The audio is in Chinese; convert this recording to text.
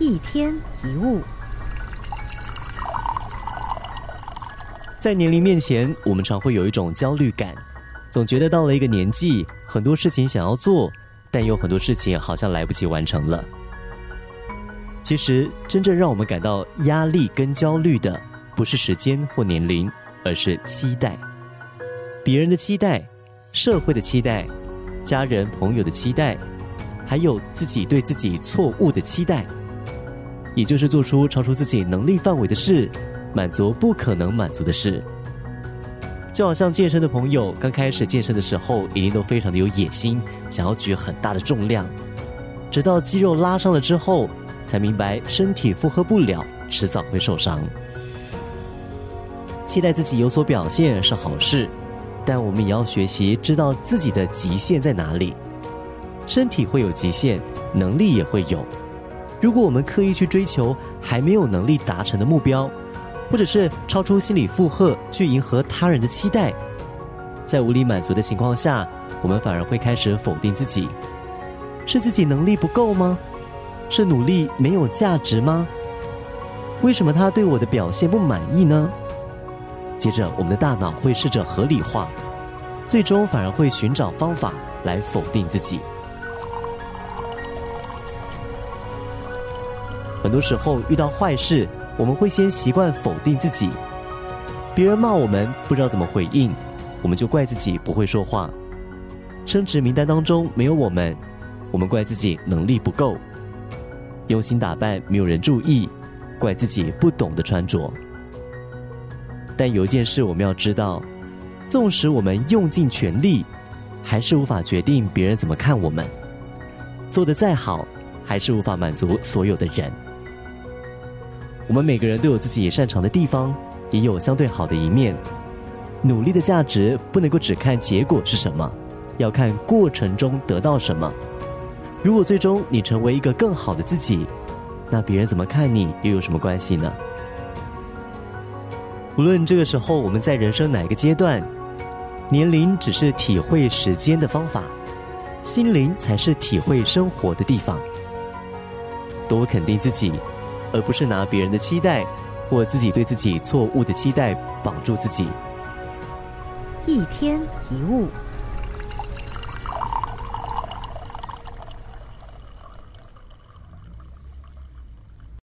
一天一物，在年龄面前，我们常会有一种焦虑感，总觉得到了一个年纪，很多事情想要做，但有很多事情好像来不及完成了。其实，真正让我们感到压力跟焦虑的，不是时间或年龄，而是期待。别人的期待、社会的期待、家人朋友的期待，还有自己对自己错误的期待，也就是做出超出自己能力范围的事，满足不可能满足的事。就好像健身的朋友，刚开始健身的时候，一定都非常的有野心，想要举很大的重量，直到肌肉拉伤了之后。才明白，身体负荷不了，迟早会受伤。期待自己有所表现是好事，但我们也要学习知道自己的极限在哪里。身体会有极限，能力也会有。如果我们刻意去追求还没有能力达成的目标，或者是超出心理负荷去迎合他人的期待，在无力满足的情况下，我们反而会开始否定自己。是自己能力不够吗？是努力没有价值吗？为什么他对我的表现不满意呢？接着，我们的大脑会试着合理化，最终反而会寻找方法来否定自己。很多时候遇到坏事，我们会先习惯否定自己。别人骂我们不知道怎么回应，我们就怪自己不会说话。升职名单当中没有我们，我们怪自己能力不够。用心打扮，没有人注意，怪自己不懂得穿着。但有一件事我们要知道：纵使我们用尽全力，还是无法决定别人怎么看我们。做的再好，还是无法满足所有的人。我们每个人都有自己擅长的地方，也有相对好的一面。努力的价值不能够只看结果是什么，要看过程中得到什么。如果最终你成为一个更好的自己，那别人怎么看你又有什么关系呢？无论这个时候我们在人生哪个阶段，年龄只是体会时间的方法，心灵才是体会生活的地方。多肯定自己，而不是拿别人的期待或自己对自己错误的期待绑住自己。一天一物。